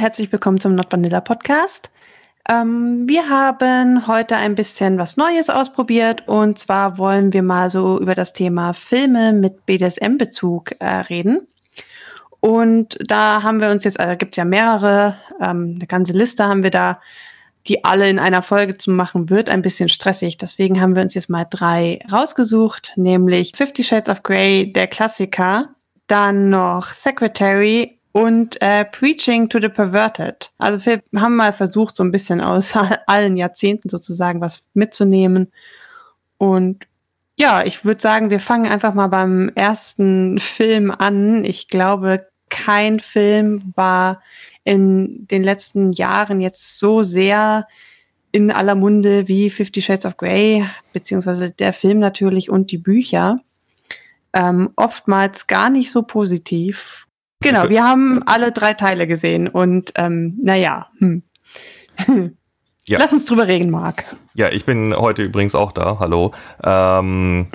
Herzlich willkommen zum Not Vanilla Podcast. Ähm, wir haben heute ein bisschen was Neues ausprobiert und zwar wollen wir mal so über das Thema Filme mit BDSM-Bezug äh, reden. Und da haben wir uns jetzt, also gibt es ja mehrere, ähm, eine ganze Liste haben wir da, die alle in einer Folge zu machen, wird ein bisschen stressig. Deswegen haben wir uns jetzt mal drei rausgesucht, nämlich Fifty Shades of Grey, der Klassiker, dann noch Secretary und äh, Preaching to the Perverted. Also wir haben mal versucht, so ein bisschen aus allen Jahrzehnten sozusagen was mitzunehmen. Und ja, ich würde sagen, wir fangen einfach mal beim ersten Film an. Ich glaube, kein Film war in den letzten Jahren jetzt so sehr in aller Munde wie Fifty Shades of Grey, beziehungsweise der Film natürlich und die Bücher. Ähm, oftmals gar nicht so positiv. Genau, wir haben alle drei Teile gesehen und ähm, naja, hm. ja. Lass uns drüber reden, Marc. Ja, ich bin heute übrigens auch da. Hallo. Ähm,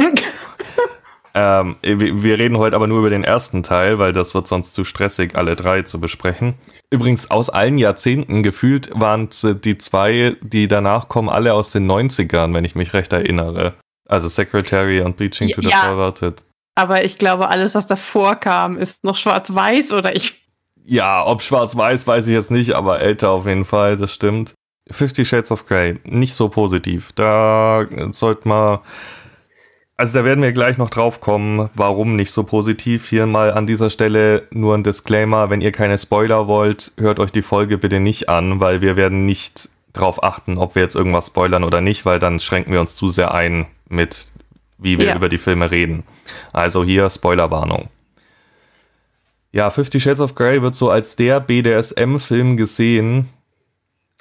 ähm, wir reden heute aber nur über den ersten Teil, weil das wird sonst zu stressig, alle drei zu besprechen. Übrigens, aus allen Jahrzehnten gefühlt waren die zwei, die danach kommen, alle aus den 90ern, wenn ich mich recht erinnere. Also Secretary und Bleaching to the ja. Perverted. Aber ich glaube, alles, was davor kam, ist noch schwarz-weiß oder ich. Ja, ob schwarz-weiß, weiß ich jetzt nicht, aber älter auf jeden Fall, das stimmt. Fifty Shades of Grey, nicht so positiv. Da sollte man. Also da werden wir gleich noch drauf kommen, warum nicht so positiv. Hier mal an dieser Stelle nur ein Disclaimer, wenn ihr keine Spoiler wollt, hört euch die Folge bitte nicht an, weil wir werden nicht drauf achten, ob wir jetzt irgendwas spoilern oder nicht, weil dann schränken wir uns zu sehr ein mit wie wir ja. über die Filme reden. Also hier Spoilerwarnung. Ja, Fifty Shades of Grey wird so als der BDSM-Film gesehen,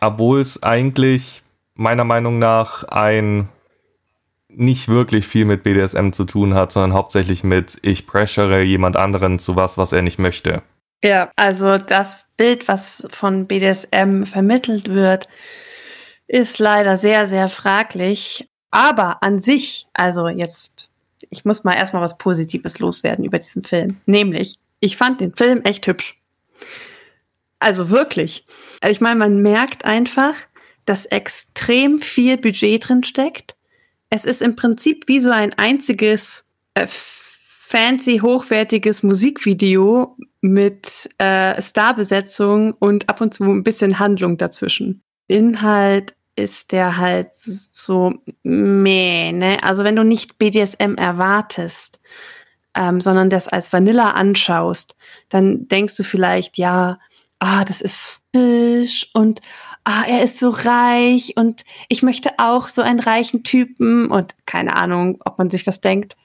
obwohl es eigentlich meiner Meinung nach ein nicht wirklich viel mit BDSM zu tun hat, sondern hauptsächlich mit ich pressure jemand anderen zu was, was er nicht möchte. Ja, also das Bild, was von BDSM vermittelt wird, ist leider sehr, sehr fraglich. Aber an sich, also jetzt, ich muss mal erstmal was Positives loswerden über diesen Film. Nämlich, ich fand den Film echt hübsch. Also wirklich. Ich meine, man merkt einfach, dass extrem viel Budget drin steckt. Es ist im Prinzip wie so ein einziges äh, fancy, hochwertiges Musikvideo mit äh, Starbesetzung und ab und zu ein bisschen Handlung dazwischen. Inhalt ist der halt so meh, ne? Also wenn du nicht BDSM erwartest, ähm, sondern das als Vanilla anschaust, dann denkst du vielleicht, ja, ah, das ist Fisch und ah, er ist so reich und ich möchte auch so einen reichen Typen und keine Ahnung, ob man sich das denkt.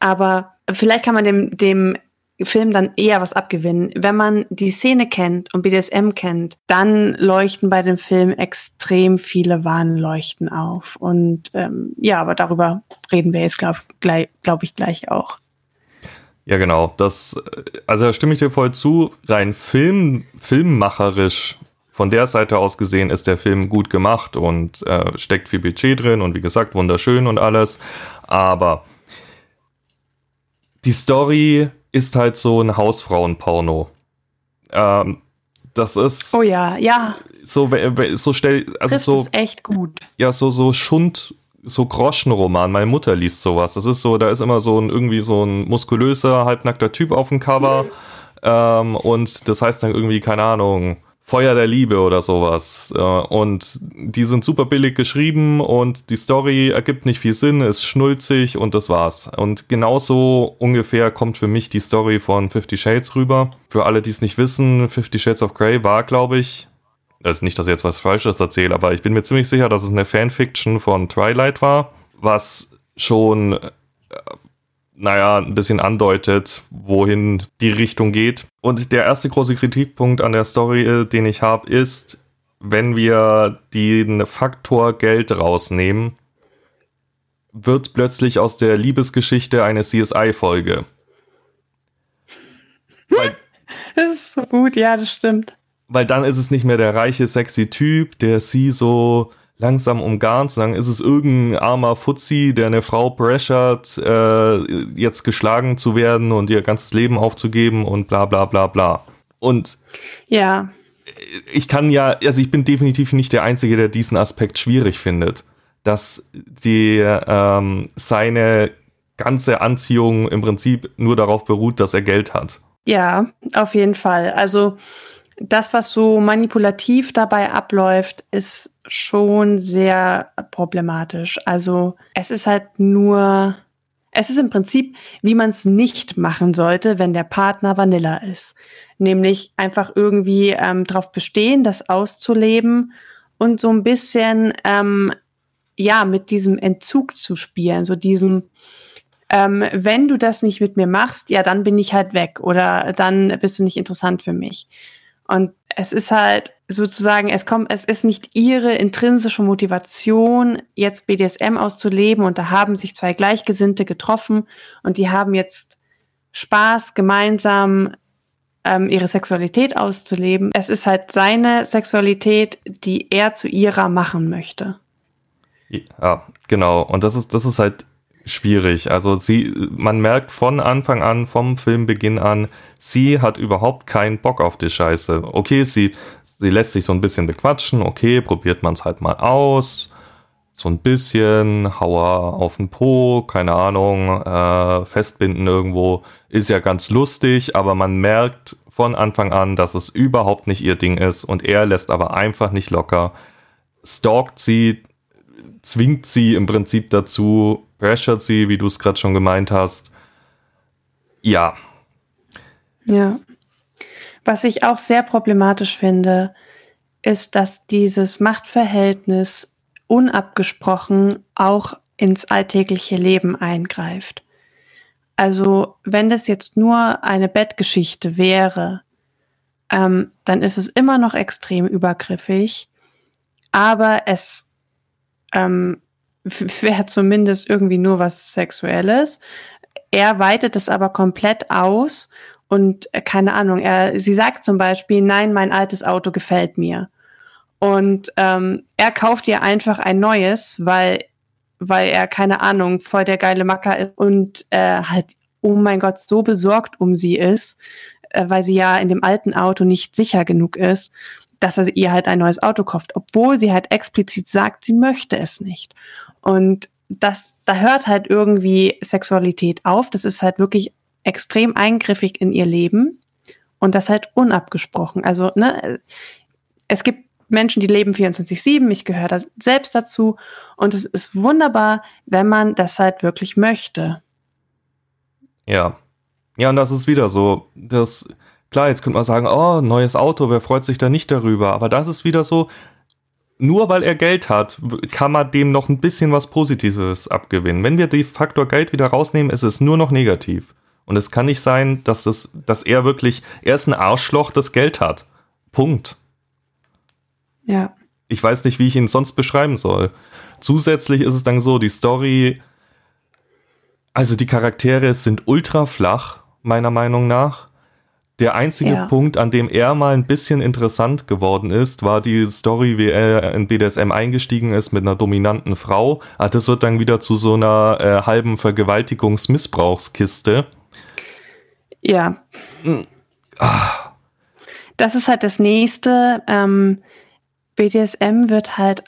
Aber vielleicht kann man dem, dem Film dann eher was abgewinnen. Wenn man die Szene kennt und BDSM kennt, dann leuchten bei dem Film extrem viele Warnleuchten auf. Und ähm, ja, aber darüber reden wir jetzt, glaube glaub ich, gleich auch. Ja, genau. Das, also da stimme ich dir voll zu. Rein Film, filmmacherisch von der Seite aus gesehen ist der Film gut gemacht und äh, steckt viel Budget drin und wie gesagt wunderschön und alles. Aber die Story ist halt so ein Hausfrauenporno. Ähm, das ist. Oh ja, ja. So, so stell, also Trifft so. ist echt gut. Ja, so, so Schund, so Groschenroman. Meine Mutter liest sowas. Das ist so, da ist immer so ein, irgendwie so ein muskulöser, halbnackter Typ auf dem Cover. ähm, und das heißt dann irgendwie, keine Ahnung, Feuer der Liebe oder sowas. Und die sind super billig geschrieben und die Story ergibt nicht viel Sinn, ist schnulzig und das war's. Und genauso ungefähr kommt für mich die Story von Fifty Shades rüber. Für alle, die es nicht wissen, Fifty Shades of Grey war, glaube ich, also nicht, dass ich jetzt was Falsches erzähle, aber ich bin mir ziemlich sicher, dass es eine Fanfiction von Twilight war, was schon äh, naja, ein bisschen andeutet, wohin die Richtung geht. Und der erste große Kritikpunkt an der Story, äh, den ich habe, ist, wenn wir den Faktor Geld rausnehmen, wird plötzlich aus der Liebesgeschichte eine CSI-Folge. das ist so gut, ja, das stimmt. Weil dann ist es nicht mehr der reiche, sexy Typ, der sie so langsam umgarnt, sondern ist es irgendein armer Fuzzi, der eine Frau pressured, äh, jetzt geschlagen zu werden und ihr ganzes Leben aufzugeben und bla bla bla bla. Und ja. ich kann ja, also ich bin definitiv nicht der Einzige, der diesen Aspekt schwierig findet, dass die ähm, seine ganze Anziehung im Prinzip nur darauf beruht, dass er Geld hat. Ja, auf jeden Fall. Also das, was so manipulativ dabei abläuft, ist schon sehr problematisch. Also es ist halt nur, es ist im Prinzip, wie man es nicht machen sollte, wenn der Partner Vanilla ist. Nämlich einfach irgendwie ähm, darauf bestehen, das auszuleben und so ein bisschen, ähm, ja, mit diesem Entzug zu spielen, so diesem, ähm, wenn du das nicht mit mir machst, ja, dann bin ich halt weg oder dann bist du nicht interessant für mich. Und es ist halt sozusagen, es kommt, es ist nicht ihre intrinsische Motivation, jetzt BDSM auszuleben und da haben sich zwei Gleichgesinnte getroffen und die haben jetzt Spaß, gemeinsam ähm, ihre Sexualität auszuleben. Es ist halt seine Sexualität, die er zu ihrer machen möchte. Ja, genau. Und das ist, das ist halt schwierig. Also sie, man merkt von Anfang an, vom Filmbeginn an, sie hat überhaupt keinen Bock auf die Scheiße. Okay, sie, sie lässt sich so ein bisschen bequatschen, okay, probiert man es halt mal aus. So ein bisschen, Hauer auf den Po, keine Ahnung, äh, festbinden irgendwo, ist ja ganz lustig, aber man merkt von Anfang an, dass es überhaupt nicht ihr Ding ist und er lässt aber einfach nicht locker, stalkt sie, zwingt sie im Prinzip dazu, pressured sie, wie du es gerade schon gemeint hast. Ja. Ja. Was ich auch sehr problematisch finde, ist, dass dieses Machtverhältnis unabgesprochen auch ins alltägliche Leben eingreift. Also wenn das jetzt nur eine Bettgeschichte wäre, ähm, dann ist es immer noch extrem übergriffig, aber es ähm, wäre zumindest irgendwie nur was Sexuelles. Er weitet es aber komplett aus und äh, keine Ahnung, er, sie sagt zum Beispiel, nein, mein altes Auto gefällt mir. Und ähm, er kauft ihr einfach ein neues, weil, weil er, keine Ahnung, voll der geile Macker ist und äh, halt, oh mein Gott, so besorgt um sie ist, äh, weil sie ja in dem alten Auto nicht sicher genug ist dass er ihr halt ein neues Auto kauft, obwohl sie halt explizit sagt, sie möchte es nicht. Und das, da hört halt irgendwie Sexualität auf. Das ist halt wirklich extrem eingriffig in ihr Leben und das halt unabgesprochen. Also, ne, es gibt Menschen, die leben 24-7, ich gehöre da selbst dazu und es ist wunderbar, wenn man das halt wirklich möchte. Ja. Ja, und das ist wieder so, das, klar, jetzt könnte man sagen, oh, neues Auto, wer freut sich da nicht darüber? Aber das ist wieder so, nur weil er Geld hat, kann man dem noch ein bisschen was Positives abgewinnen. Wenn wir den Faktor Geld wieder rausnehmen, ist es nur noch negativ. Und es kann nicht sein, dass, das, dass er wirklich, er ist ein Arschloch, das Geld hat. Punkt. Ja. Ich weiß nicht, wie ich ihn sonst beschreiben soll. Zusätzlich ist es dann so, die Story, also die Charaktere sind ultra flach, meiner Meinung nach. Der einzige ja. Punkt, an dem er mal ein bisschen interessant geworden ist, war die Story, wie er in BDSM eingestiegen ist mit einer dominanten Frau. Ah, das wird dann wieder zu so einer äh, halben Vergewaltigungsmissbrauchskiste. Ja. Hm. Ah. Das ist halt das nächste. Ähm, BDSM wird halt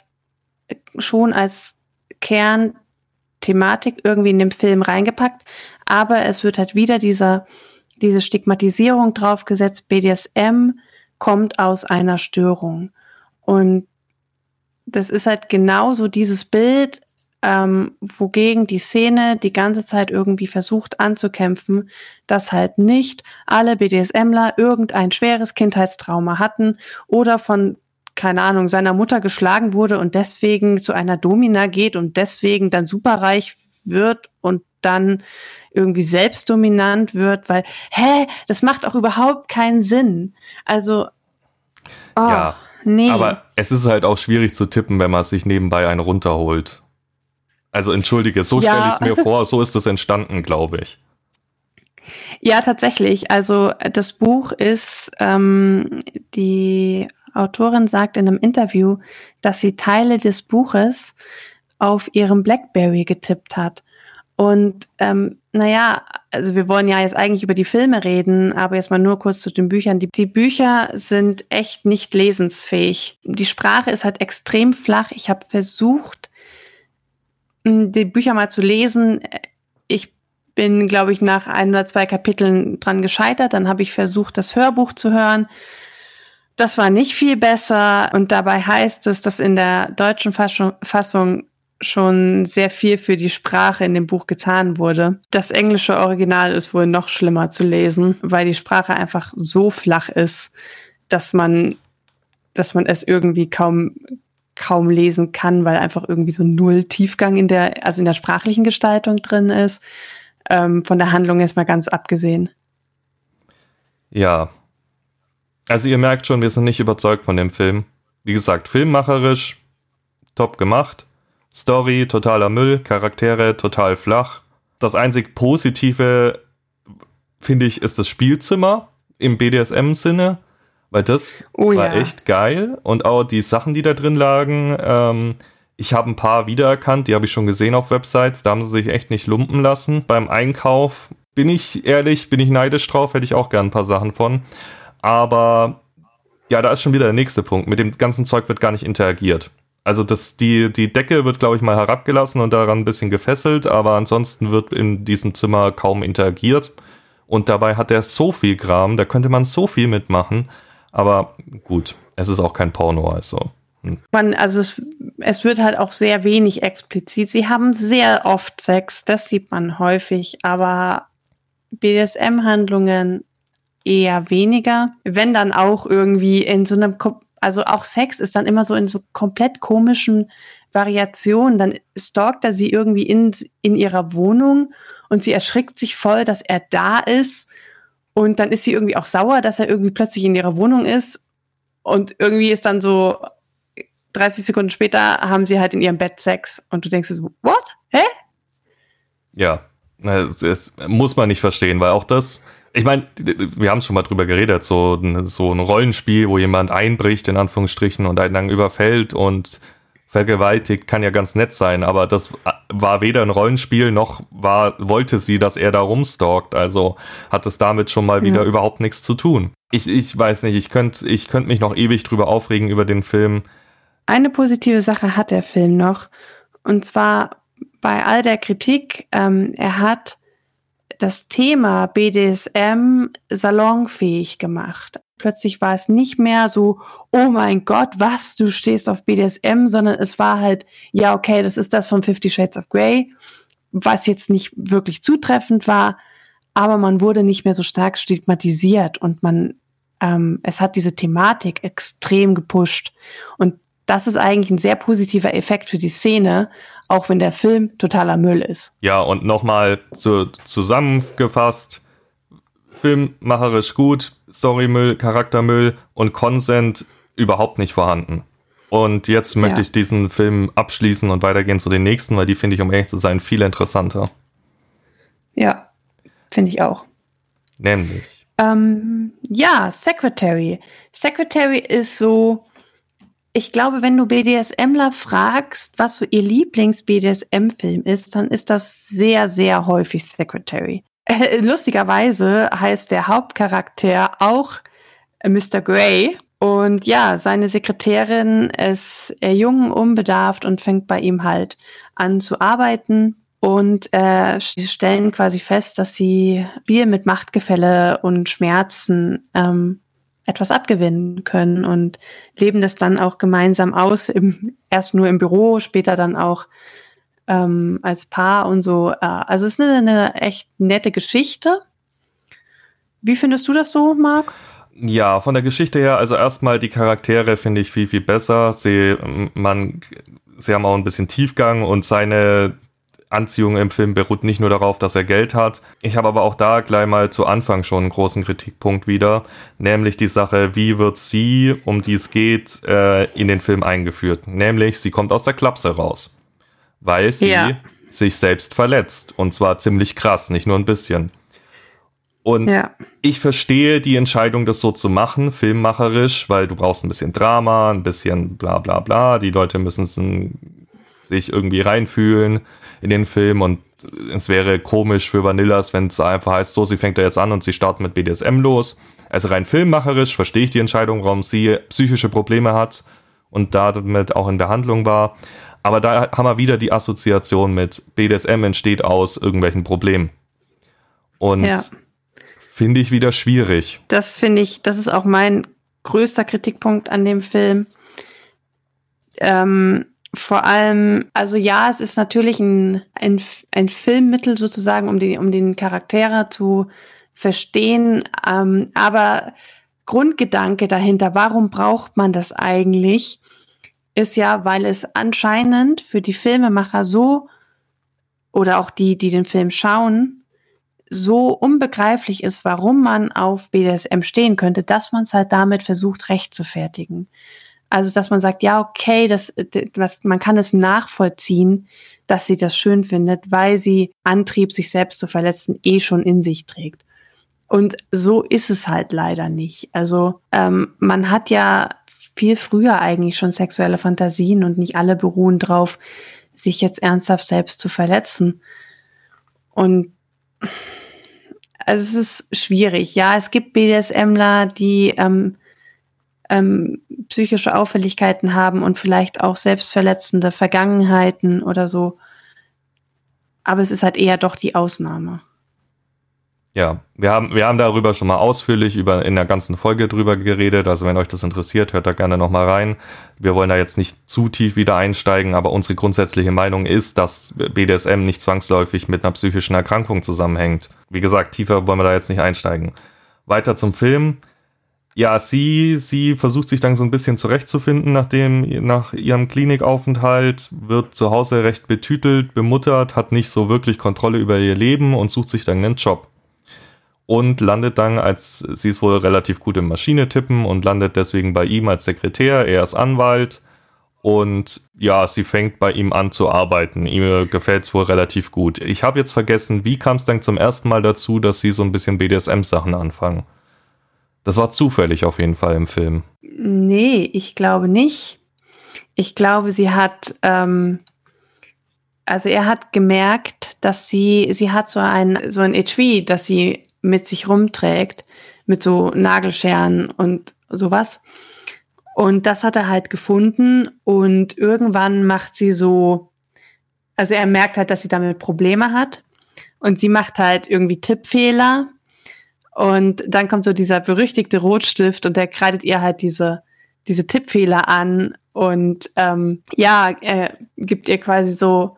schon als Kernthematik irgendwie in dem Film reingepackt, aber es wird halt wieder dieser diese Stigmatisierung draufgesetzt, BDSM kommt aus einer Störung. Und das ist halt genauso dieses Bild, ähm, wogegen die Szene die ganze Zeit irgendwie versucht anzukämpfen, dass halt nicht alle BDSMler irgendein schweres Kindheitstrauma hatten oder von keine Ahnung, seiner Mutter geschlagen wurde und deswegen zu einer Domina geht und deswegen dann superreich wird und dann irgendwie selbstdominant wird, weil, hä, das macht auch überhaupt keinen Sinn. Also, oh, ja, nee. Aber es ist halt auch schwierig zu tippen, wenn man sich nebenbei einen runterholt. Also entschuldige, so ja. stelle ich es mir vor, so ist das entstanden, glaube ich. Ja, tatsächlich. Also das Buch ist, ähm, die Autorin sagt in einem Interview, dass sie Teile des Buches auf ihrem Blackberry getippt hat. Und ähm, naja, also wir wollen ja jetzt eigentlich über die Filme reden, aber jetzt mal nur kurz zu den Büchern. Die, die Bücher sind echt nicht lesensfähig. Die Sprache ist halt extrem flach. Ich habe versucht, die Bücher mal zu lesen. Ich bin, glaube ich, nach ein oder zwei Kapiteln dran gescheitert. Dann habe ich versucht, das Hörbuch zu hören. Das war nicht viel besser. Und dabei heißt es, dass in der deutschen Fassung schon sehr viel für die Sprache in dem Buch getan wurde. Das englische Original ist wohl noch schlimmer zu lesen, weil die Sprache einfach so flach ist, dass man, dass man es irgendwie kaum, kaum lesen kann, weil einfach irgendwie so null Tiefgang in der, also in der sprachlichen Gestaltung drin ist. Ähm, von der Handlung ist mal ganz abgesehen. Ja. Also ihr merkt schon, wir sind nicht überzeugt von dem Film. Wie gesagt, filmmacherisch top gemacht. Story totaler Müll, Charaktere total flach. Das einzig Positive, finde ich, ist das Spielzimmer im BDSM-Sinne, weil das oh, war ja. echt geil. Und auch die Sachen, die da drin lagen, ähm, ich habe ein paar wiedererkannt, die habe ich schon gesehen auf Websites, da haben sie sich echt nicht lumpen lassen. Beim Einkauf bin ich ehrlich, bin ich neidisch drauf, hätte ich auch gern ein paar Sachen von. Aber ja, da ist schon wieder der nächste Punkt. Mit dem ganzen Zeug wird gar nicht interagiert. Also das, die, die Decke wird, glaube ich, mal herabgelassen und daran ein bisschen gefesselt, aber ansonsten wird in diesem Zimmer kaum interagiert. Und dabei hat er so viel Kram, da könnte man so viel mitmachen. Aber gut, es ist auch kein Porno, also. Hm. Man, also es, es wird halt auch sehr wenig explizit. Sie haben sehr oft Sex, das sieht man häufig, aber BDSM-Handlungen eher weniger. Wenn dann auch irgendwie in so einem also auch Sex ist dann immer so in so komplett komischen Variationen. Dann stalkt er sie irgendwie in, in ihrer Wohnung und sie erschrickt sich voll, dass er da ist. Und dann ist sie irgendwie auch sauer, dass er irgendwie plötzlich in ihrer Wohnung ist. Und irgendwie ist dann so 30 Sekunden später haben sie halt in ihrem Bett Sex. Und du denkst so, what? Hä? Ja, das muss man nicht verstehen, weil auch das ich meine, wir haben schon mal drüber geredet, so, so ein Rollenspiel, wo jemand einbricht, in Anführungsstrichen, und einen dann überfällt und vergewaltigt, kann ja ganz nett sein, aber das war weder ein Rollenspiel, noch war, wollte sie, dass er da rumstalkt, also hat es damit schon mal ja. wieder überhaupt nichts zu tun. Ich, ich weiß nicht, ich könnte ich könnt mich noch ewig drüber aufregen über den Film. Eine positive Sache hat der Film noch, und zwar bei all der Kritik, ähm, er hat das Thema BDSM salonfähig gemacht. Plötzlich war es nicht mehr so, oh mein Gott, was, du stehst auf BDSM, sondern es war halt, ja, okay, das ist das von Fifty Shades of Grey, was jetzt nicht wirklich zutreffend war, aber man wurde nicht mehr so stark stigmatisiert und man, ähm, es hat diese Thematik extrem gepusht. Und das ist eigentlich ein sehr positiver Effekt für die Szene, auch wenn der Film totaler Müll ist. Ja, und nochmal zu, zusammengefasst, filmmacherisch gut, Storymüll, Charaktermüll und Consent überhaupt nicht vorhanden. Und jetzt möchte ja. ich diesen Film abschließen und weitergehen zu den nächsten, weil die finde ich, um ehrlich zu sein, viel interessanter. Ja, finde ich auch. Nämlich. Ähm, ja, Secretary. Secretary ist so ich glaube, wenn du BDSMler fragst, was so ihr Lieblings-BDSM-Film ist, dann ist das sehr, sehr häufig Secretary. Äh, lustigerweise heißt der Hauptcharakter auch Mr. Grey. Und ja, seine Sekretärin ist jung, unbedarft und fängt bei ihm halt an zu arbeiten. Und äh, stellen quasi fest, dass sie Bier mit Machtgefälle und Schmerzen ähm, etwas abgewinnen können und leben das dann auch gemeinsam aus, im, erst nur im Büro, später dann auch ähm, als Paar und so. Äh, also es ist eine, eine echt nette Geschichte. Wie findest du das so, Marc? Ja, von der Geschichte her, also erstmal die Charaktere finde ich viel, viel besser. Sie, man, sie haben auch ein bisschen Tiefgang und seine Anziehung im Film beruht nicht nur darauf, dass er Geld hat. Ich habe aber auch da gleich mal zu Anfang schon einen großen Kritikpunkt wieder, nämlich die Sache, wie wird sie, um die es geht, äh, in den Film eingeführt. Nämlich, sie kommt aus der Klapse raus, weil sie ja. sich selbst verletzt. Und zwar ziemlich krass, nicht nur ein bisschen. Und ja. ich verstehe die Entscheidung, das so zu machen, filmmacherisch, weil du brauchst ein bisschen Drama, ein bisschen bla bla bla. Die Leute müssen sich irgendwie reinfühlen in den Film und es wäre komisch für Vanillas, wenn es einfach heißt, so, sie fängt da jetzt an und sie startet mit BDSM los. Also rein filmmacherisch verstehe ich die Entscheidung, warum sie psychische Probleme hat und damit auch in Behandlung war. Aber da haben wir wieder die Assoziation mit BDSM entsteht aus irgendwelchen Problemen. Und ja. finde ich wieder schwierig. Das finde ich, das ist auch mein größter Kritikpunkt an dem Film. Ähm, vor allem, also ja, es ist natürlich ein, ein, ein Filmmittel sozusagen, um, die, um den Charaktere zu verstehen, ähm, aber Grundgedanke dahinter, warum braucht man das eigentlich, ist ja, weil es anscheinend für die Filmemacher so oder auch die, die den Film schauen, so unbegreiflich ist, warum man auf BDSM stehen könnte, dass man es halt damit versucht, recht zu fertigen. Also, dass man sagt, ja, okay, das, das, man kann es nachvollziehen, dass sie das schön findet, weil sie Antrieb, sich selbst zu verletzen, eh schon in sich trägt. Und so ist es halt leider nicht. Also, ähm, man hat ja viel früher eigentlich schon sexuelle Fantasien und nicht alle beruhen drauf, sich jetzt ernsthaft selbst zu verletzen. Und also es ist schwierig. Ja, es gibt BDSMler, die ähm, ähm, psychische Auffälligkeiten haben und vielleicht auch selbstverletzende Vergangenheiten oder so. Aber es ist halt eher doch die Ausnahme. Ja, wir haben, wir haben darüber schon mal ausführlich über, in der ganzen Folge drüber geredet. Also wenn euch das interessiert, hört da gerne nochmal rein. Wir wollen da jetzt nicht zu tief wieder einsteigen, aber unsere grundsätzliche Meinung ist, dass BDSM nicht zwangsläufig mit einer psychischen Erkrankung zusammenhängt. Wie gesagt, tiefer wollen wir da jetzt nicht einsteigen. Weiter zum Film. Ja, sie, sie versucht sich dann so ein bisschen zurechtzufinden nachdem, nach ihrem Klinikaufenthalt, wird zu Hause recht betütelt, bemuttert, hat nicht so wirklich Kontrolle über ihr Leben und sucht sich dann einen Job und landet dann als, sie ist wohl relativ gut im Maschinetippen und landet deswegen bei ihm als Sekretär, er ist Anwalt und ja, sie fängt bei ihm an zu arbeiten. Ihm gefällt es wohl relativ gut. Ich habe jetzt vergessen, wie kam es dann zum ersten Mal dazu, dass sie so ein bisschen BDSM-Sachen anfangen? Das war zufällig auf jeden Fall im Film. Nee, ich glaube nicht. Ich glaube, sie hat, ähm, also er hat gemerkt, dass sie, sie hat so ein, so ein Etui, das sie mit sich rumträgt, mit so Nagelscheren und sowas. Und das hat er halt gefunden und irgendwann macht sie so, also er merkt halt, dass sie damit Probleme hat und sie macht halt irgendwie Tippfehler und dann kommt so dieser berüchtigte Rotstift und der kreidet ihr halt diese, diese Tippfehler an und ähm, ja, er gibt ihr quasi so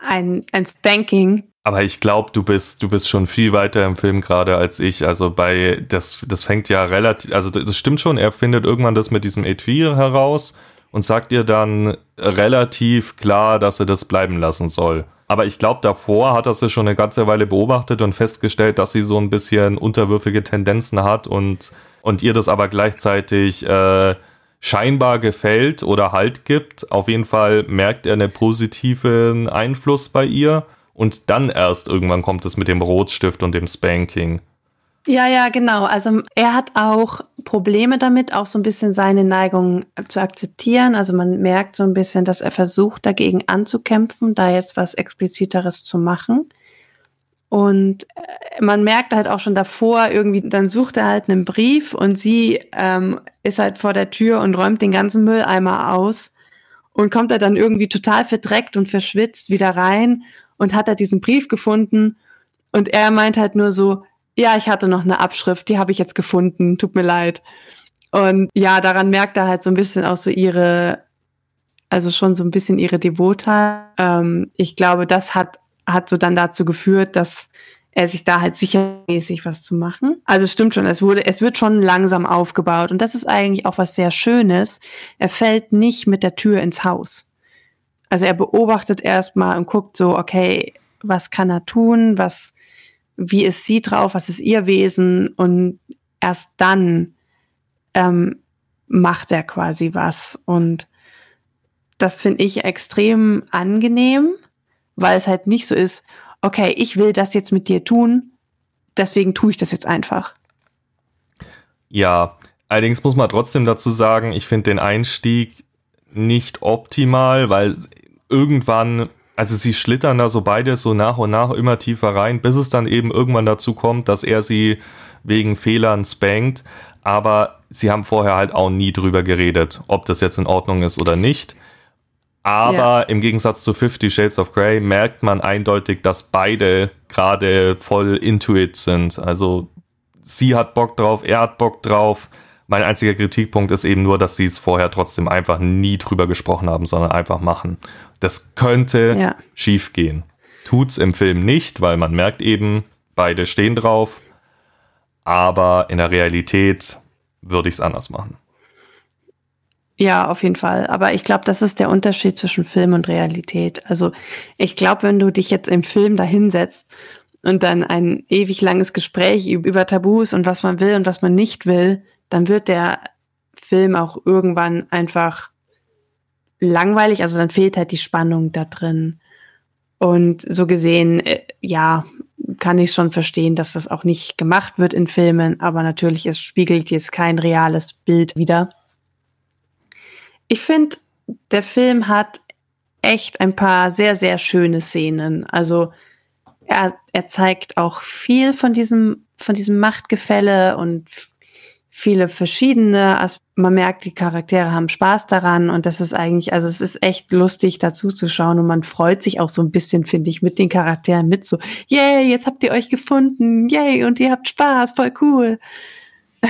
ein, ein Spanking aber ich glaube, du bist, du bist schon viel weiter im Film gerade als ich. Also bei, das, das fängt ja relativ, also das stimmt schon, er findet irgendwann das mit diesem Etui heraus und sagt ihr dann relativ klar, dass er das bleiben lassen soll. Aber ich glaube, davor hat er sie schon eine ganze Weile beobachtet und festgestellt, dass sie so ein bisschen unterwürfige Tendenzen hat und, und ihr das aber gleichzeitig äh, scheinbar gefällt oder Halt gibt. Auf jeden Fall merkt er einen positiven Einfluss bei ihr und dann erst irgendwann kommt es mit dem Rotstift und dem Spanking. Ja, ja, genau. Also er hat auch Probleme damit, auch so ein bisschen seine Neigung zu akzeptieren. Also man merkt so ein bisschen, dass er versucht, dagegen anzukämpfen, da jetzt was Expliziteres zu machen. Und äh, man merkt halt auch schon davor, irgendwie, dann sucht er halt einen Brief und sie ähm, ist halt vor der Tür und räumt den ganzen Mülleimer aus und kommt er dann irgendwie total verdreckt und verschwitzt wieder rein und hat er diesen Brief gefunden und er meint halt nur so, ja, ich hatte noch eine Abschrift, die habe ich jetzt gefunden, tut mir leid. Und ja, daran merkt er halt so ein bisschen auch so ihre, also schon so ein bisschen ihre Devotheit. Ähm, ich glaube, das hat, hat so dann dazu geführt, dass er sich da halt sichermäßig was zu machen. Also stimmt schon, es wurde, es wird schon langsam aufgebaut und das ist eigentlich auch was sehr Schönes. Er fällt nicht mit der Tür ins Haus also er beobachtet erstmal und guckt so, okay, was kann er tun, was, wie ist sie drauf, was ist ihr Wesen und erst dann ähm, macht er quasi was und das finde ich extrem angenehm, weil es halt nicht so ist, okay, ich will das jetzt mit dir tun, deswegen tue ich das jetzt einfach. Ja, allerdings muss man trotzdem dazu sagen, ich finde den Einstieg nicht optimal, weil irgendwann, also sie schlittern da so beide so nach und nach immer tiefer rein, bis es dann eben irgendwann dazu kommt, dass er sie wegen Fehlern spankt. Aber sie haben vorher halt auch nie drüber geredet, ob das jetzt in Ordnung ist oder nicht. Aber ja. im Gegensatz zu Fifty Shades of Grey merkt man eindeutig, dass beide gerade voll Intuit sind. Also sie hat Bock drauf, er hat Bock drauf. Mein einziger Kritikpunkt ist eben nur, dass sie es vorher trotzdem einfach nie drüber gesprochen haben, sondern einfach machen. Das könnte ja. schief gehen. Tut's im Film nicht, weil man merkt eben, beide stehen drauf. Aber in der Realität würde ich es anders machen. Ja, auf jeden Fall. Aber ich glaube, das ist der Unterschied zwischen Film und Realität. Also ich glaube, wenn du dich jetzt im Film dahinsetzt und dann ein ewig langes Gespräch über Tabus und was man will und was man nicht will, dann wird der Film auch irgendwann einfach langweilig. Also dann fehlt halt die Spannung da drin. Und so gesehen, äh, ja, kann ich schon verstehen, dass das auch nicht gemacht wird in Filmen, aber natürlich, es spiegelt jetzt kein reales Bild wider. Ich finde, der Film hat echt ein paar sehr, sehr schöne Szenen. Also er, er zeigt auch viel von diesem, von diesem Machtgefälle und viele verschiedene. Man merkt, die Charaktere haben Spaß daran und das ist eigentlich, also es ist echt lustig dazu zu schauen und man freut sich auch so ein bisschen, finde ich, mit den Charakteren mit so, yay, jetzt habt ihr euch gefunden, yay, und ihr habt Spaß, voll cool.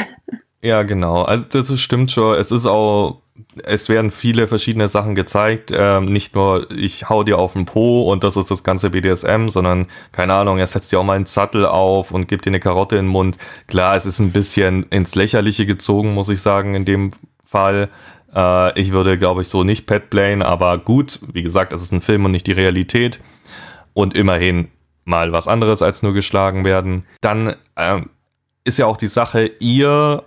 Ja, genau. Also das stimmt schon. Es ist auch es werden viele verschiedene Sachen gezeigt. Ähm, nicht nur, ich hau dir auf den Po und das ist das ganze BDSM, sondern, keine Ahnung, er setzt dir auch mal einen Sattel auf und gibt dir eine Karotte in den Mund. Klar, es ist ein bisschen ins Lächerliche gezogen, muss ich sagen, in dem Fall. Äh, ich würde, glaube ich, so nicht Pet playen, aber gut, wie gesagt, es ist ein Film und nicht die Realität. Und immerhin mal was anderes als nur geschlagen werden. Dann äh, ist ja auch die Sache, ihr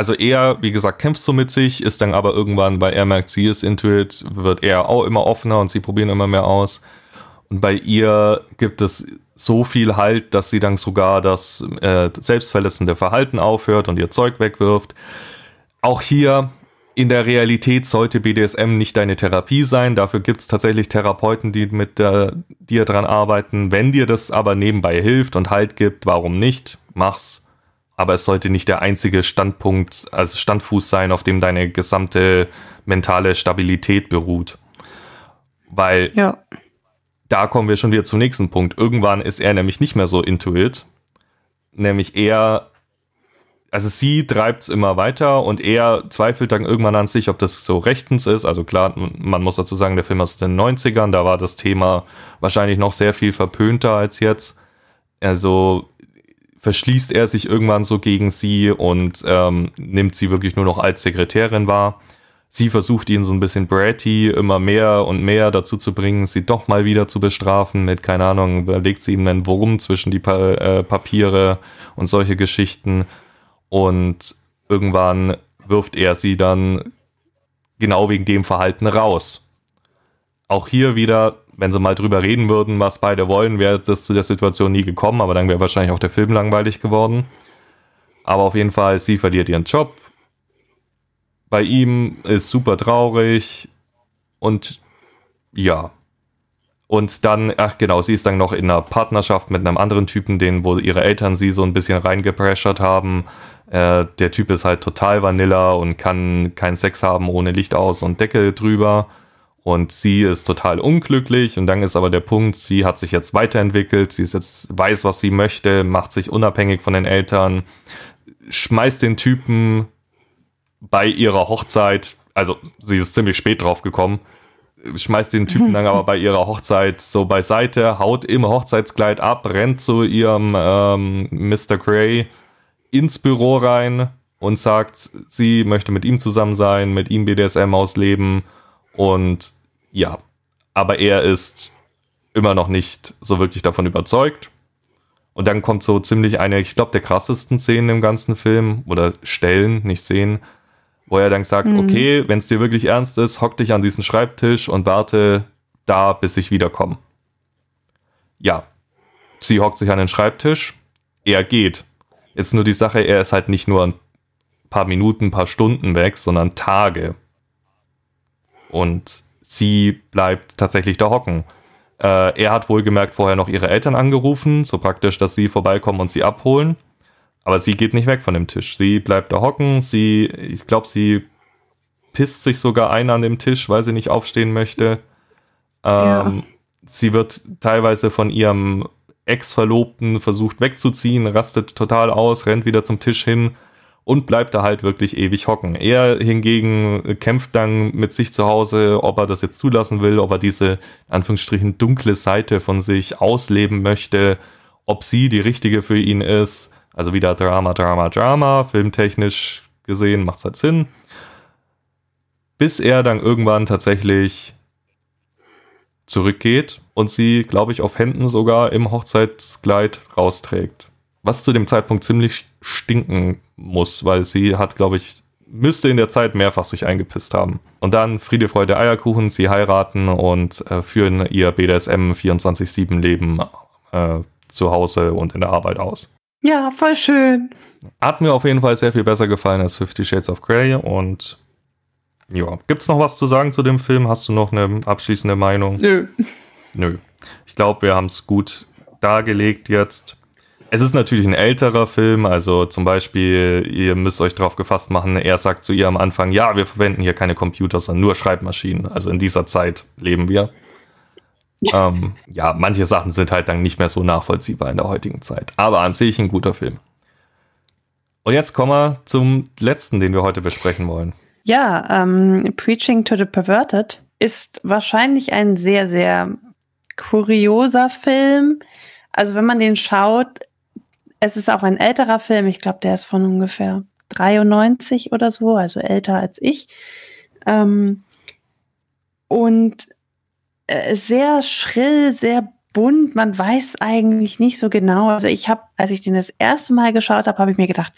also er, wie gesagt, kämpft so mit sich, ist dann aber irgendwann, weil er merkt, sie ist Intuit, wird er auch immer offener und sie probieren immer mehr aus. Und bei ihr gibt es so viel Halt, dass sie dann sogar das äh, selbstverletzende Verhalten aufhört und ihr Zeug wegwirft. Auch hier in der Realität sollte BDSM nicht deine Therapie sein. Dafür gibt es tatsächlich Therapeuten, die mit der, dir dran arbeiten. Wenn dir das aber nebenbei hilft und Halt gibt, warum nicht? Mach's aber es sollte nicht der einzige Standpunkt, also Standfuß sein, auf dem deine gesamte mentale Stabilität beruht. Weil ja. da kommen wir schon wieder zum nächsten Punkt. Irgendwann ist er nämlich nicht mehr so intuit, nämlich er, also sie treibt es immer weiter und er zweifelt dann irgendwann an sich, ob das so rechtens ist. Also klar, man muss dazu sagen, der Film ist aus den 90ern, da war das Thema wahrscheinlich noch sehr viel verpönter als jetzt. Also verschließt er sich irgendwann so gegen sie und ähm, nimmt sie wirklich nur noch als Sekretärin wahr. Sie versucht ihn so ein bisschen bratty immer mehr und mehr dazu zu bringen, sie doch mal wieder zu bestrafen mit, keine Ahnung, legt sie ihm einen Wurm zwischen die pa äh, Papiere und solche Geschichten. Und irgendwann wirft er sie dann genau wegen dem Verhalten raus. Auch hier wieder wenn sie mal drüber reden würden, was beide wollen, wäre das zu der Situation nie gekommen, aber dann wäre wahrscheinlich auch der Film langweilig geworden. Aber auf jeden Fall, sie verliert ihren Job. Bei ihm ist super traurig und ja. Und dann, ach genau, sie ist dann noch in einer Partnerschaft mit einem anderen Typen, den, wo ihre Eltern sie so ein bisschen reingepressert haben. Äh, der Typ ist halt total Vanilla und kann keinen Sex haben ohne Licht aus und Deckel drüber. Und sie ist total unglücklich und dann ist aber der Punkt, sie hat sich jetzt weiterentwickelt, sie ist jetzt, weiß, was sie möchte, macht sich unabhängig von den Eltern, schmeißt den Typen bei ihrer Hochzeit, also sie ist ziemlich spät drauf gekommen, schmeißt den Typen dann aber bei ihrer Hochzeit so beiseite, haut im Hochzeitskleid ab, rennt zu ihrem ähm, Mr. Gray ins Büro rein und sagt, sie möchte mit ihm zusammen sein, mit ihm BDSM ausleben und ja, aber er ist immer noch nicht so wirklich davon überzeugt. Und dann kommt so ziemlich eine, ich glaube, der krassesten Szenen im ganzen Film oder Stellen, nicht sehen, wo er dann sagt, mhm. okay, wenn es dir wirklich ernst ist, hock dich an diesen Schreibtisch und warte da, bis ich wiederkomme. Ja, sie hockt sich an den Schreibtisch, er geht. Jetzt nur die Sache, er ist halt nicht nur ein paar Minuten, ein paar Stunden weg, sondern Tage. Und sie bleibt tatsächlich da hocken. Äh, er hat wohlgemerkt vorher noch ihre Eltern angerufen, so praktisch, dass sie vorbeikommen und sie abholen. Aber sie geht nicht weg von dem Tisch. Sie bleibt da hocken. Sie, ich glaube, sie pisst sich sogar ein an dem Tisch, weil sie nicht aufstehen möchte. Ähm, ja. Sie wird teilweise von ihrem Ex-Verlobten versucht wegzuziehen, rastet total aus, rennt wieder zum Tisch hin und bleibt da halt wirklich ewig hocken. Er hingegen kämpft dann mit sich zu Hause, ob er das jetzt zulassen will, ob er diese, Anführungsstrichen, dunkle Seite von sich ausleben möchte, ob sie die richtige für ihn ist. Also wieder Drama, Drama, Drama, filmtechnisch gesehen macht es halt Sinn. Bis er dann irgendwann tatsächlich zurückgeht und sie, glaube ich, auf Händen sogar im Hochzeitskleid rausträgt. Was zu dem Zeitpunkt ziemlich stinken muss, weil sie hat, glaube ich, müsste in der Zeit mehrfach sich eingepisst haben. Und dann Friede, Freude, Eierkuchen, sie heiraten und äh, führen ihr BDSM 24-7-Leben äh, zu Hause und in der Arbeit aus. Ja, voll schön. Hat mir auf jeden Fall sehr viel besser gefallen als Fifty Shades of Grey und ja, gibt's noch was zu sagen zu dem Film? Hast du noch eine abschließende Meinung? Nö. Nö. Ich glaube, wir haben es gut dargelegt jetzt. Es ist natürlich ein älterer Film, also zum Beispiel, ihr müsst euch darauf gefasst machen, er sagt zu ihr am Anfang, ja, wir verwenden hier keine Computer, sondern nur Schreibmaschinen. Also in dieser Zeit leben wir. Ja. Ähm, ja, manche Sachen sind halt dann nicht mehr so nachvollziehbar in der heutigen Zeit. Aber an sich ein guter Film. Und jetzt kommen wir zum letzten, den wir heute besprechen wollen. Ja, ähm, Preaching to the Perverted ist wahrscheinlich ein sehr, sehr kurioser Film. Also wenn man den schaut, es ist auch ein älterer Film. Ich glaube, der ist von ungefähr 93 oder so, also älter als ich. Ähm, und äh, sehr schrill, sehr bunt. Man weiß eigentlich nicht so genau. Also ich habe, als ich den das erste Mal geschaut habe, habe ich mir gedacht,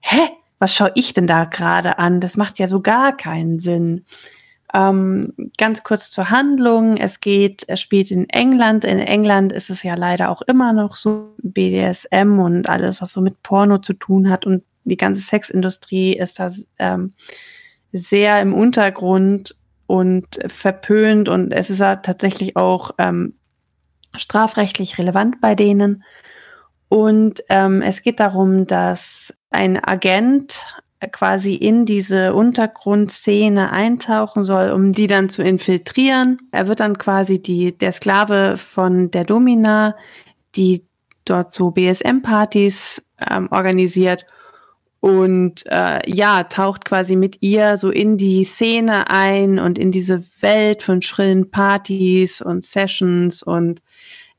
hä, was schaue ich denn da gerade an? Das macht ja so gar keinen Sinn. Ähm, ganz kurz zur Handlung. Es geht, es spielt in England. In England ist es ja leider auch immer noch so BDSM und alles, was so mit Porno zu tun hat und die ganze Sexindustrie ist da ähm, sehr im Untergrund und verpönt und es ist ja tatsächlich auch ähm, strafrechtlich relevant bei denen. Und ähm, es geht darum, dass ein Agent quasi in diese Untergrundszene eintauchen soll, um die dann zu infiltrieren. Er wird dann quasi die, der Sklave von der Domina, die dort so BSM-Partys ähm, organisiert und äh, ja, taucht quasi mit ihr so in die Szene ein und in diese Welt von schrillen Partys und Sessions und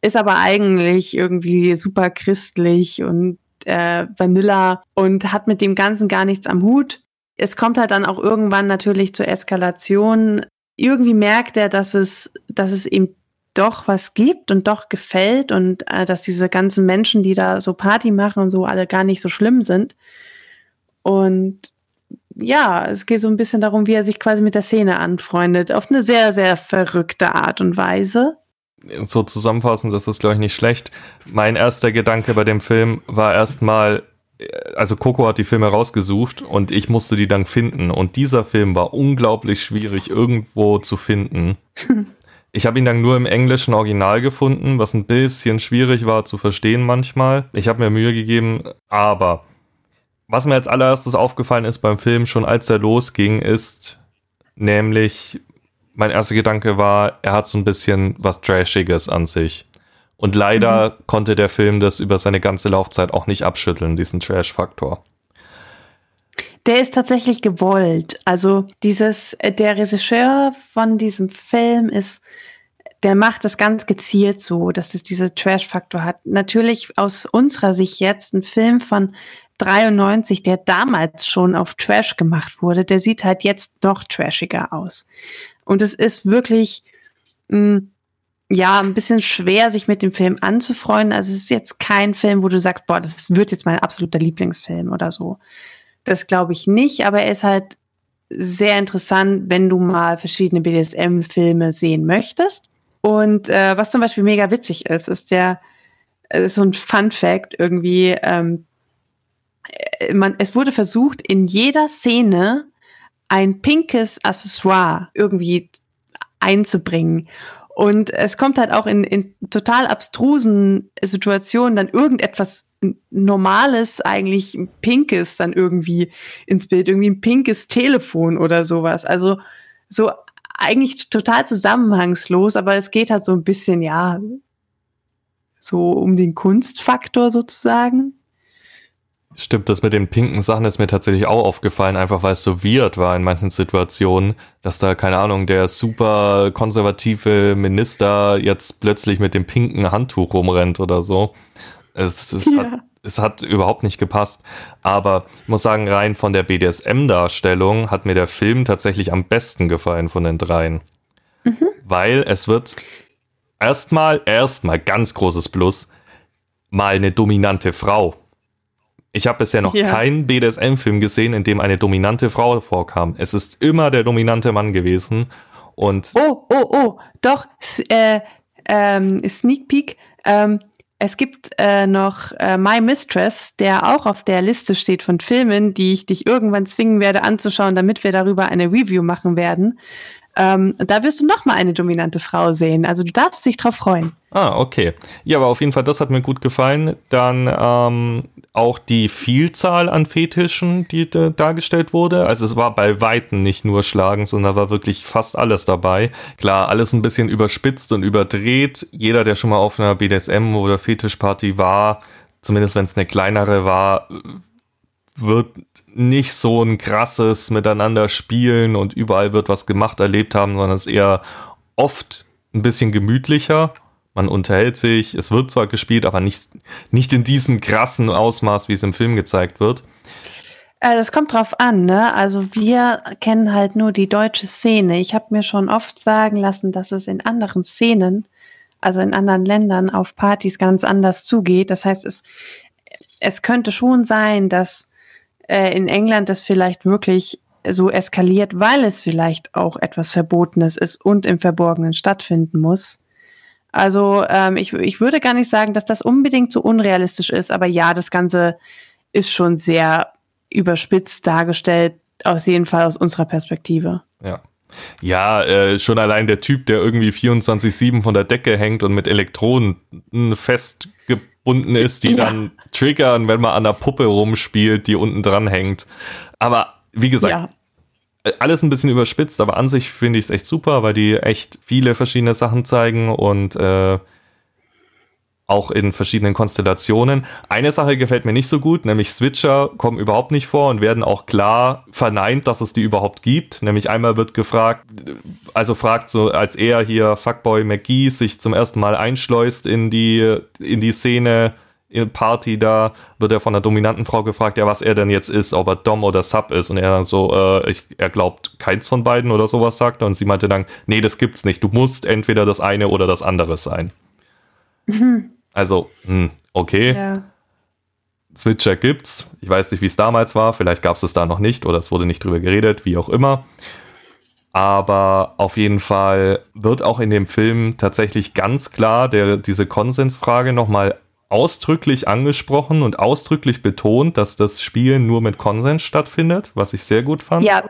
ist aber eigentlich irgendwie super christlich und äh, Vanilla und hat mit dem Ganzen gar nichts am Hut. Es kommt halt dann auch irgendwann natürlich zur Eskalation. Irgendwie merkt er, dass es, dass es ihm doch was gibt und doch gefällt und äh, dass diese ganzen Menschen, die da so Party machen und so, alle gar nicht so schlimm sind. Und ja, es geht so ein bisschen darum, wie er sich quasi mit der Szene anfreundet, auf eine sehr, sehr verrückte Art und Weise so zusammenfassen, das ist, glaube ich, nicht schlecht. Mein erster Gedanke bei dem Film war erstmal, also Coco hat die Filme rausgesucht und ich musste die dann finden. Und dieser Film war unglaublich schwierig irgendwo zu finden. Ich habe ihn dann nur im englischen Original gefunden, was ein bisschen schwierig war zu verstehen manchmal. Ich habe mir Mühe gegeben, aber was mir als allererstes aufgefallen ist beim Film, schon als er losging, ist nämlich mein erster Gedanke war, er hat so ein bisschen was Trashiges an sich. Und leider mhm. konnte der Film das über seine ganze Laufzeit auch nicht abschütteln, diesen Trash-Faktor. Der ist tatsächlich gewollt. Also dieses, äh, der Regisseur von diesem Film ist, der macht das ganz gezielt so, dass es diese Trash-Faktor hat. Natürlich aus unserer Sicht jetzt ein Film von 93, der damals schon auf Trash gemacht wurde, der sieht halt jetzt noch trashiger aus. Und es ist wirklich, mh, mm, ja, ein bisschen schwer, sich mit dem Film anzufreunden. Also es ist jetzt kein Film, wo du sagst, boah, das wird jetzt mein absoluter Lieblingsfilm oder so. Das glaube ich nicht, aber er ist halt sehr interessant, wenn du mal verschiedene BDSM-Filme sehen möchtest. Und äh, was zum Beispiel mega witzig ist, ist der, ist so ein Fun Fact irgendwie, ähm, äh, man, es wurde versucht, in jeder Szene ein pinkes Accessoire irgendwie einzubringen. Und es kommt halt auch in, in total abstrusen Situationen dann irgendetwas Normales, eigentlich Pinkes dann irgendwie ins Bild, irgendwie ein pinkes Telefon oder sowas. Also so eigentlich total zusammenhangslos, aber es geht halt so ein bisschen, ja, so um den Kunstfaktor sozusagen. Stimmt, das mit den pinken Sachen ist mir tatsächlich auch aufgefallen, einfach weil es so weird war in manchen Situationen, dass da, keine Ahnung, der super konservative Minister jetzt plötzlich mit dem pinken Handtuch rumrennt oder so. Es, es, ja. hat, es hat überhaupt nicht gepasst. Aber ich muss sagen, rein von der BDSM-Darstellung hat mir der Film tatsächlich am besten gefallen von den dreien. Mhm. Weil es wird erstmal, erstmal ganz großes Plus, mal eine dominante Frau ich habe bisher noch ja. keinen BDSM-Film gesehen, in dem eine dominante Frau vorkam. Es ist immer der dominante Mann gewesen. Und oh, oh, oh, doch, äh, ähm, Sneak Peek. Ähm, es gibt äh, noch äh, My Mistress, der auch auf der Liste steht von Filmen, die ich dich irgendwann zwingen werde anzuschauen, damit wir darüber eine Review machen werden. Ähm, da wirst du noch mal eine dominante Frau sehen. Also du darfst dich drauf freuen. Ah, okay. Ja, aber auf jeden Fall, das hat mir gut gefallen. Dann ähm, auch die Vielzahl an Fetischen, die da dargestellt wurde. Also es war bei Weitem nicht nur Schlagen, sondern war wirklich fast alles dabei. Klar, alles ein bisschen überspitzt und überdreht. Jeder, der schon mal auf einer BDSM oder Fetischparty war, zumindest wenn es eine kleinere war, wird nicht so ein krasses Miteinander spielen und überall wird was gemacht erlebt haben, sondern es ist eher oft ein bisschen gemütlicher. Man unterhält sich, es wird zwar gespielt, aber nicht, nicht in diesem krassen Ausmaß, wie es im Film gezeigt wird. Äh, das kommt drauf an, ne? Also wir kennen halt nur die deutsche Szene. Ich habe mir schon oft sagen lassen, dass es in anderen Szenen, also in anderen Ländern auf Partys ganz anders zugeht. Das heißt, es, es könnte schon sein, dass äh, in England das vielleicht wirklich so eskaliert, weil es vielleicht auch etwas Verbotenes ist und im Verborgenen stattfinden muss. Also ähm, ich, ich würde gar nicht sagen, dass das unbedingt so unrealistisch ist, aber ja, das Ganze ist schon sehr überspitzt dargestellt, aus jeden Fall aus unserer Perspektive. Ja. Ja, äh, schon allein der Typ, der irgendwie 24-7 von der Decke hängt und mit Elektronen festgebunden ist, die ja. dann triggern, wenn man an der Puppe rumspielt, die unten dran hängt. Aber wie gesagt, ja. Alles ein bisschen überspitzt, aber an sich finde ich es echt super, weil die echt viele verschiedene Sachen zeigen und äh, auch in verschiedenen Konstellationen. Eine Sache gefällt mir nicht so gut, nämlich Switcher kommen überhaupt nicht vor und werden auch klar verneint, dass es die überhaupt gibt. Nämlich einmal wird gefragt, also fragt so, als er hier Fuckboy McGee sich zum ersten Mal einschleust in die, in die Szene, Party da, wird er von der dominanten Frau gefragt, ja, was er denn jetzt ist, ob er Dom oder Sub ist. Und er dann so, äh, ich, er glaubt keins von beiden oder sowas sagt. Und sie meinte dann, nee, das gibt's nicht. Du musst entweder das eine oder das andere sein. Mhm. Also, hm, okay. Ja. Switcher gibt's. Ich weiß nicht, wie es damals war. Vielleicht gab es es da noch nicht oder es wurde nicht drüber geredet, wie auch immer. Aber auf jeden Fall wird auch in dem Film tatsächlich ganz klar der, diese Konsensfrage nochmal ausdrücklich angesprochen und ausdrücklich betont, dass das Spielen nur mit Konsens stattfindet, was ich sehr gut fand. Ja,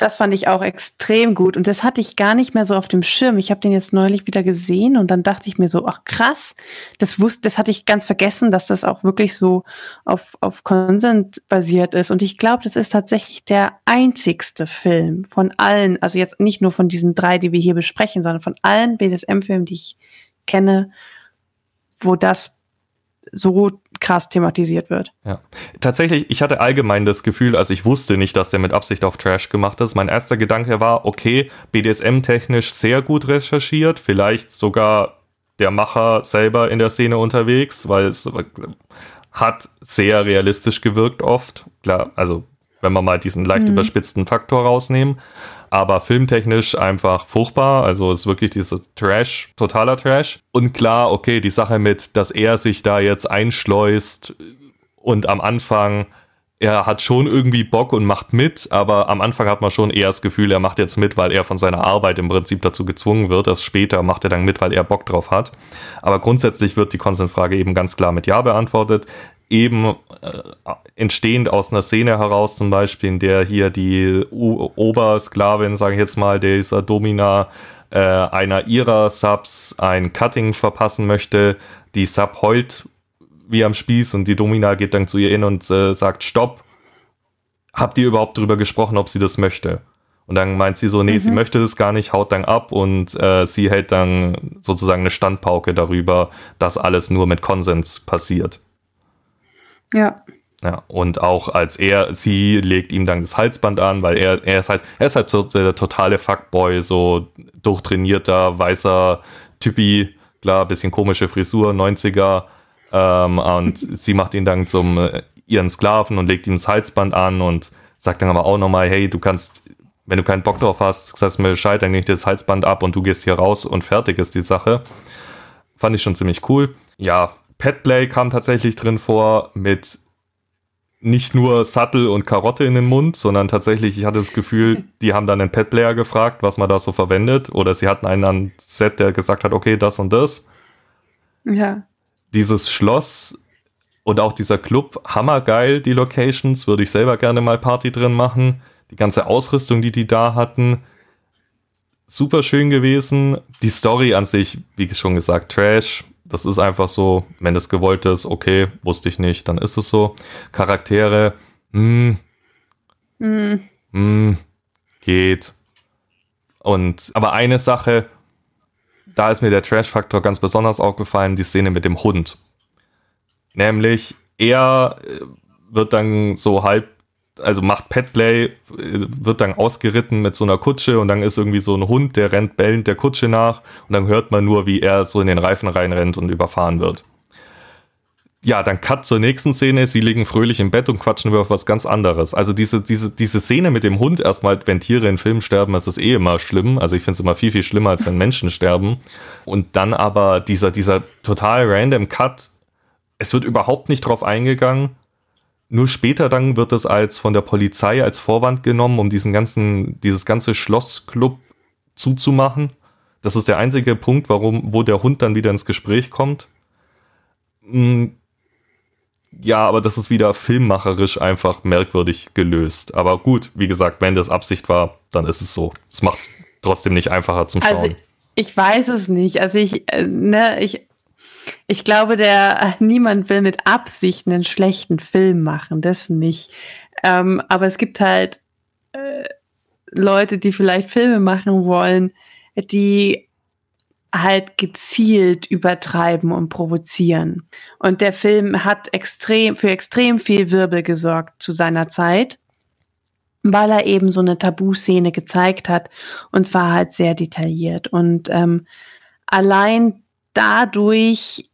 das fand ich auch extrem gut und das hatte ich gar nicht mehr so auf dem Schirm. Ich habe den jetzt neulich wieder gesehen und dann dachte ich mir so, ach krass, das wusste, das hatte ich ganz vergessen, dass das auch wirklich so auf, auf Konsent basiert ist. Und ich glaube, das ist tatsächlich der einzigste Film von allen, also jetzt nicht nur von diesen drei, die wir hier besprechen, sondern von allen BDSM-Filmen, die ich kenne, wo das so krass thematisiert wird. Ja. Tatsächlich, ich hatte allgemein das Gefühl, also ich wusste nicht, dass der mit Absicht auf Trash gemacht ist. Mein erster Gedanke war, okay, BDSM-technisch sehr gut recherchiert, vielleicht sogar der Macher selber in der Szene unterwegs, weil es hat sehr realistisch gewirkt oft. Klar, also wenn wir mal diesen leicht mhm. überspitzten Faktor rausnehmen aber filmtechnisch einfach furchtbar. Also ist wirklich dieser Trash, totaler Trash. Und klar, okay, die Sache mit, dass er sich da jetzt einschleust und am Anfang er hat schon irgendwie Bock und macht mit, aber am Anfang hat man schon eher das Gefühl, er macht jetzt mit, weil er von seiner Arbeit im Prinzip dazu gezwungen wird. Erst später macht er dann mit, weil er Bock drauf hat. Aber grundsätzlich wird die Konsensfrage eben ganz klar mit Ja beantwortet eben äh, entstehend aus einer Szene heraus, zum Beispiel, in der hier die U Obersklavin, sage ich jetzt mal, dieser Domina äh, einer ihrer Subs ein Cutting verpassen möchte. Die Sub heult wie am Spieß und die Domina geht dann zu ihr hin und äh, sagt, stopp. Habt ihr überhaupt darüber gesprochen, ob sie das möchte? Und dann meint sie so, nee, mhm. sie möchte das gar nicht, haut dann ab und äh, sie hält dann sozusagen eine Standpauke darüber, dass alles nur mit Konsens passiert. Ja. Ja, und auch als er, sie legt ihm dann das Halsband an, weil er, er ist halt, er ist halt so der totale Fuckboy, so durchtrainierter, weißer Typi, klar, bisschen komische Frisur, 90er, ähm, und sie macht ihn dann zum äh, ihren Sklaven und legt ihm das Halsband an und sagt dann aber auch nochmal, hey, du kannst, wenn du keinen Bock drauf hast, sagst mir Bescheid, dann nehme ich das Halsband ab und du gehst hier raus und fertig ist die Sache. Fand ich schon ziemlich cool. Ja, Petplay kam tatsächlich drin vor mit nicht nur Sattel und Karotte in den Mund, sondern tatsächlich, ich hatte das Gefühl, die haben dann einen Petplayer gefragt, was man da so verwendet. Oder sie hatten einen an Set, der gesagt hat, okay, das und das. Ja. Dieses Schloss und auch dieser Club, hammergeil, die Locations, würde ich selber gerne mal Party drin machen. Die ganze Ausrüstung, die die da hatten, super schön gewesen. Die Story an sich, wie schon gesagt, Trash, das ist einfach so, wenn das gewollt ist, okay, wusste ich nicht, dann ist es so. Charaktere, hm, hm. Hm, geht. Und, aber eine Sache, da ist mir der Trash-Faktor ganz besonders aufgefallen, die Szene mit dem Hund. Nämlich, er äh, wird dann so halb also macht Petplay, wird dann ausgeritten mit so einer Kutsche und dann ist irgendwie so ein Hund, der rennt bellend der Kutsche nach und dann hört man nur, wie er so in den Reifen reinrennt und überfahren wird. Ja, dann Cut zur nächsten Szene. Sie liegen fröhlich im Bett und quatschen über was ganz anderes. Also diese, diese, diese Szene mit dem Hund erstmal, wenn Tiere in Filmen sterben, ist das eh immer schlimm. Also ich finde es immer viel, viel schlimmer, als wenn Menschen sterben. Und dann aber dieser, dieser total random Cut. Es wird überhaupt nicht drauf eingegangen nur später dann wird es als von der Polizei als Vorwand genommen, um diesen ganzen, dieses ganze Schlossclub zuzumachen. Das ist der einzige Punkt, warum, wo der Hund dann wieder ins Gespräch kommt. Hm, ja, aber das ist wieder filmmacherisch einfach merkwürdig gelöst. Aber gut, wie gesagt, wenn das Absicht war, dann ist es so. Es macht es trotzdem nicht einfacher zum also, Schauen. Also ich weiß es nicht. Also ich, äh, ne, ich, ich glaube, der niemand will mit Absicht einen schlechten Film machen, das nicht. Ähm, aber es gibt halt äh, Leute, die vielleicht Filme machen wollen, die halt gezielt übertreiben und provozieren. Und der Film hat extrem für extrem viel Wirbel gesorgt zu seiner Zeit, weil er eben so eine Tabuszene gezeigt hat und zwar halt sehr detailliert. Und ähm, allein dadurch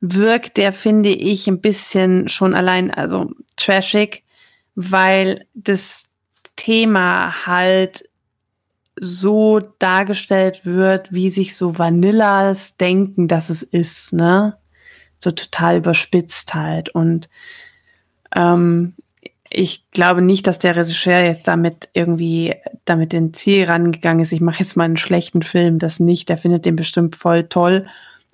wirkt der, finde ich, ein bisschen schon allein, also trashig, weil das Thema halt so dargestellt wird, wie sich so Vanillas denken, dass es ist, ne? So total überspitzt halt. Und ähm, ich glaube nicht, dass der Regisseur jetzt damit irgendwie damit den Ziel rangegangen ist. Ich mache jetzt mal einen schlechten Film, das nicht. Der findet den bestimmt voll toll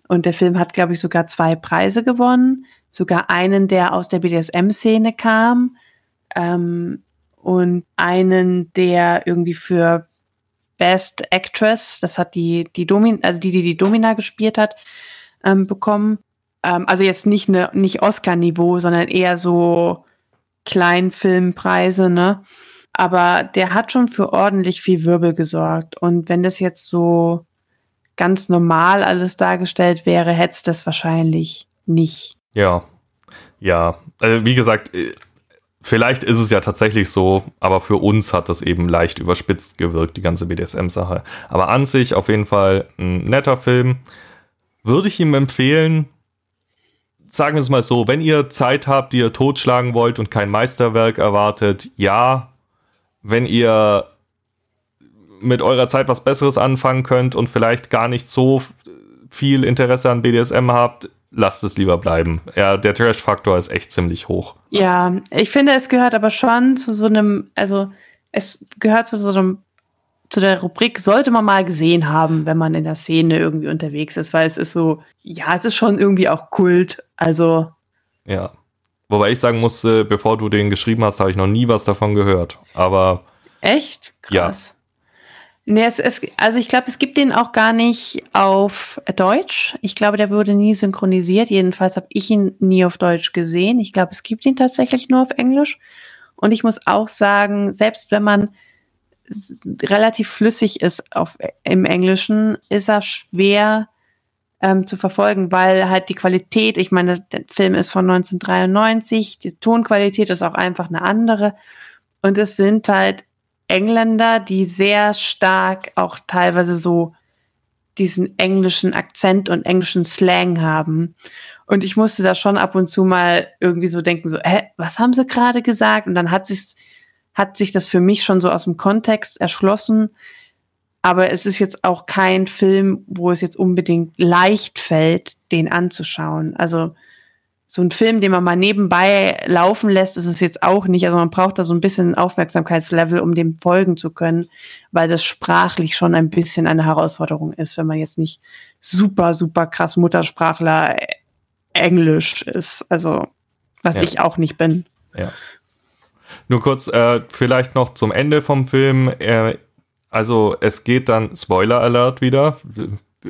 und der Film hat, glaube ich, sogar zwei Preise gewonnen. Sogar einen, der aus der BDSM-Szene kam. Ähm, und einen, der irgendwie für Best Actress, das hat die, die Domin, also die, die die Domina gespielt hat, ähm, bekommen. Ähm, also jetzt nicht ne, nicht Oscar-Niveau, sondern eher so Kleinfilmpreise, ne? Aber der hat schon für ordentlich viel Wirbel gesorgt. Und wenn das jetzt so ganz normal alles dargestellt wäre, hätte es das wahrscheinlich nicht. Ja, ja. Also wie gesagt, äh, vielleicht ist es ja tatsächlich so, aber für uns hat das eben leicht überspitzt gewirkt, die ganze BDSM-Sache. Aber an sich auf jeden Fall ein netter Film. Würde ich ihm empfehlen, sagen wir es mal so, wenn ihr Zeit habt, die ihr totschlagen wollt und kein Meisterwerk erwartet, ja. Wenn ihr mit eurer Zeit was Besseres anfangen könnt und vielleicht gar nicht so viel Interesse an BDSM habt, lasst es lieber bleiben. Ja, der Trash-Faktor ist echt ziemlich hoch. Ja, ich finde, es gehört aber schon zu so einem, also es gehört zu so einem, zu der Rubrik, sollte man mal gesehen haben, wenn man in der Szene irgendwie unterwegs ist, weil es ist so, ja, es ist schon irgendwie auch Kult. Also. Ja. Wobei ich sagen musste, bevor du den geschrieben hast, habe ich noch nie was davon gehört. Aber. Echt? Krass. Nee, es, es, also ich glaube, es gibt den auch gar nicht auf Deutsch. Ich glaube, der wurde nie synchronisiert. Jedenfalls habe ich ihn nie auf Deutsch gesehen. Ich glaube, es gibt ihn tatsächlich nur auf Englisch. Und ich muss auch sagen, selbst wenn man relativ flüssig ist auf, im Englischen, ist er schwer ähm, zu verfolgen, weil halt die Qualität, ich meine, der Film ist von 1993, die Tonqualität ist auch einfach eine andere. Und es sind halt Engländer, die sehr stark auch teilweise so diesen englischen Akzent und englischen Slang haben. Und ich musste da schon ab und zu mal irgendwie so denken, so, hä, was haben sie gerade gesagt? Und dann hat sich, hat sich das für mich schon so aus dem Kontext erschlossen. Aber es ist jetzt auch kein Film, wo es jetzt unbedingt leicht fällt, den anzuschauen. Also so ein Film, den man mal nebenbei laufen lässt, ist es jetzt auch nicht. Also man braucht da so ein bisschen Aufmerksamkeitslevel, um dem folgen zu können, weil das sprachlich schon ein bisschen eine Herausforderung ist, wenn man jetzt nicht super, super krass Muttersprachler Englisch ist. Also, was ja. ich auch nicht bin. Ja. Nur kurz, äh, vielleicht noch zum Ende vom Film. Äh, also, es geht dann, Spoiler Alert wieder,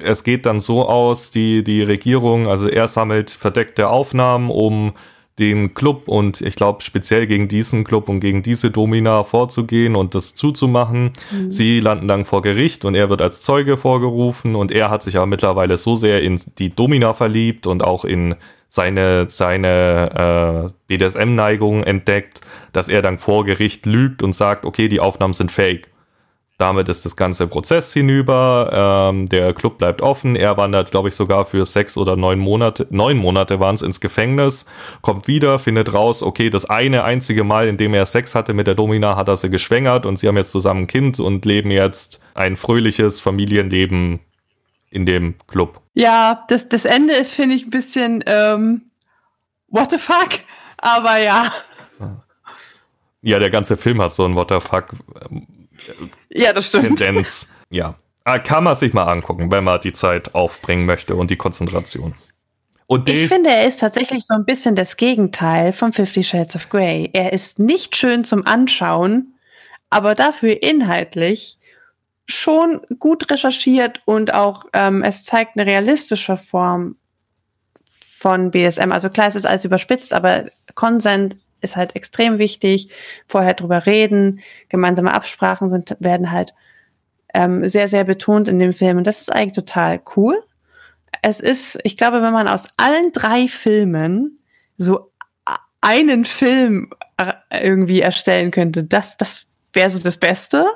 es geht dann so aus, die, die Regierung, also er sammelt verdeckte Aufnahmen, um den Club und ich glaube speziell gegen diesen Club und gegen diese Domina vorzugehen und das zuzumachen. Mhm. Sie landen dann vor Gericht und er wird als Zeuge vorgerufen und er hat sich aber mittlerweile so sehr in die Domina verliebt und auch in seine, seine äh, BDSM-Neigung entdeckt, dass er dann vor Gericht lügt und sagt, okay, die Aufnahmen sind fake. Damit ist das ganze Prozess hinüber. Ähm, der Club bleibt offen. Er wandert, glaube ich, sogar für sechs oder neun Monate, neun Monate waren es ins Gefängnis, kommt wieder, findet raus, okay, das eine einzige Mal, in dem er Sex hatte mit der Domina, hat er sie geschwängert und sie haben jetzt zusammen ein Kind und leben jetzt ein fröhliches Familienleben in dem Club. Ja, das, das Ende finde ich ein bisschen ähm, what the fuck, aber ja. Ja, der ganze Film hat so ein what the fuck ja, das stimmt. Tendenz. Ja. Ah, kann man sich mal angucken, wenn man die Zeit aufbringen möchte und die Konzentration. Und ich finde, er ist tatsächlich so ein bisschen das Gegenteil von Fifty Shades of Grey. Er ist nicht schön zum Anschauen, aber dafür inhaltlich schon gut recherchiert und auch ähm, es zeigt eine realistische Form von BSM. Also klar, es ist alles überspitzt, aber Consent ist halt extrem wichtig. Vorher drüber reden, gemeinsame Absprachen sind, werden halt ähm, sehr, sehr betont in dem Film. Und das ist eigentlich total cool. Es ist, ich glaube, wenn man aus allen drei Filmen so einen Film äh, irgendwie erstellen könnte, das, das wäre so das Beste.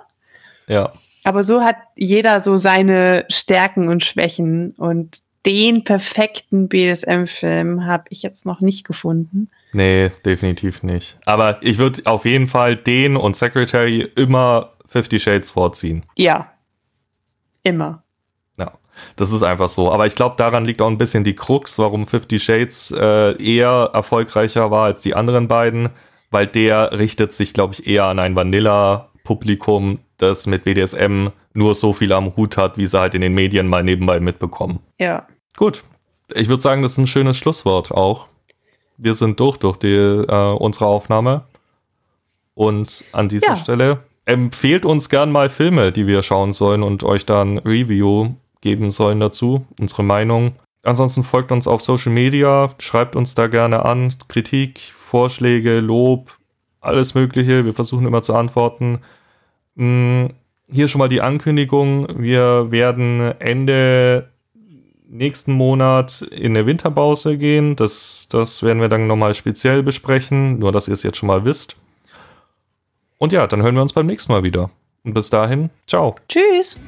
Ja. Aber so hat jeder so seine Stärken und Schwächen und den perfekten BDSM-Film habe ich jetzt noch nicht gefunden. Nee, definitiv nicht. Aber ich würde auf jeden Fall den und Secretary immer Fifty Shades vorziehen. Ja. Immer. Ja, das ist einfach so. Aber ich glaube, daran liegt auch ein bisschen die Krux, warum Fifty Shades äh, eher erfolgreicher war als die anderen beiden, weil der richtet sich, glaube ich, eher an ein Vanilla-Publikum, das mit BDSM nur so viel am Hut hat, wie sie halt in den Medien mal nebenbei mitbekommen. Ja. Gut. Ich würde sagen, das ist ein schönes Schlusswort auch. Wir sind durch durch die, äh, unsere Aufnahme. Und an dieser ja. Stelle empfehlt uns gern mal Filme, die wir schauen sollen und euch dann Review geben sollen dazu, unsere Meinung. Ansonsten folgt uns auf Social Media, schreibt uns da gerne an, Kritik, Vorschläge, Lob, alles Mögliche. Wir versuchen immer zu antworten. Hm, hier schon mal die Ankündigung. Wir werden Ende nächsten Monat in der Winterpause gehen. Das, das werden wir dann nochmal speziell besprechen, nur dass ihr es jetzt schon mal wisst. Und ja, dann hören wir uns beim nächsten Mal wieder. Und bis dahin, ciao. Tschüss.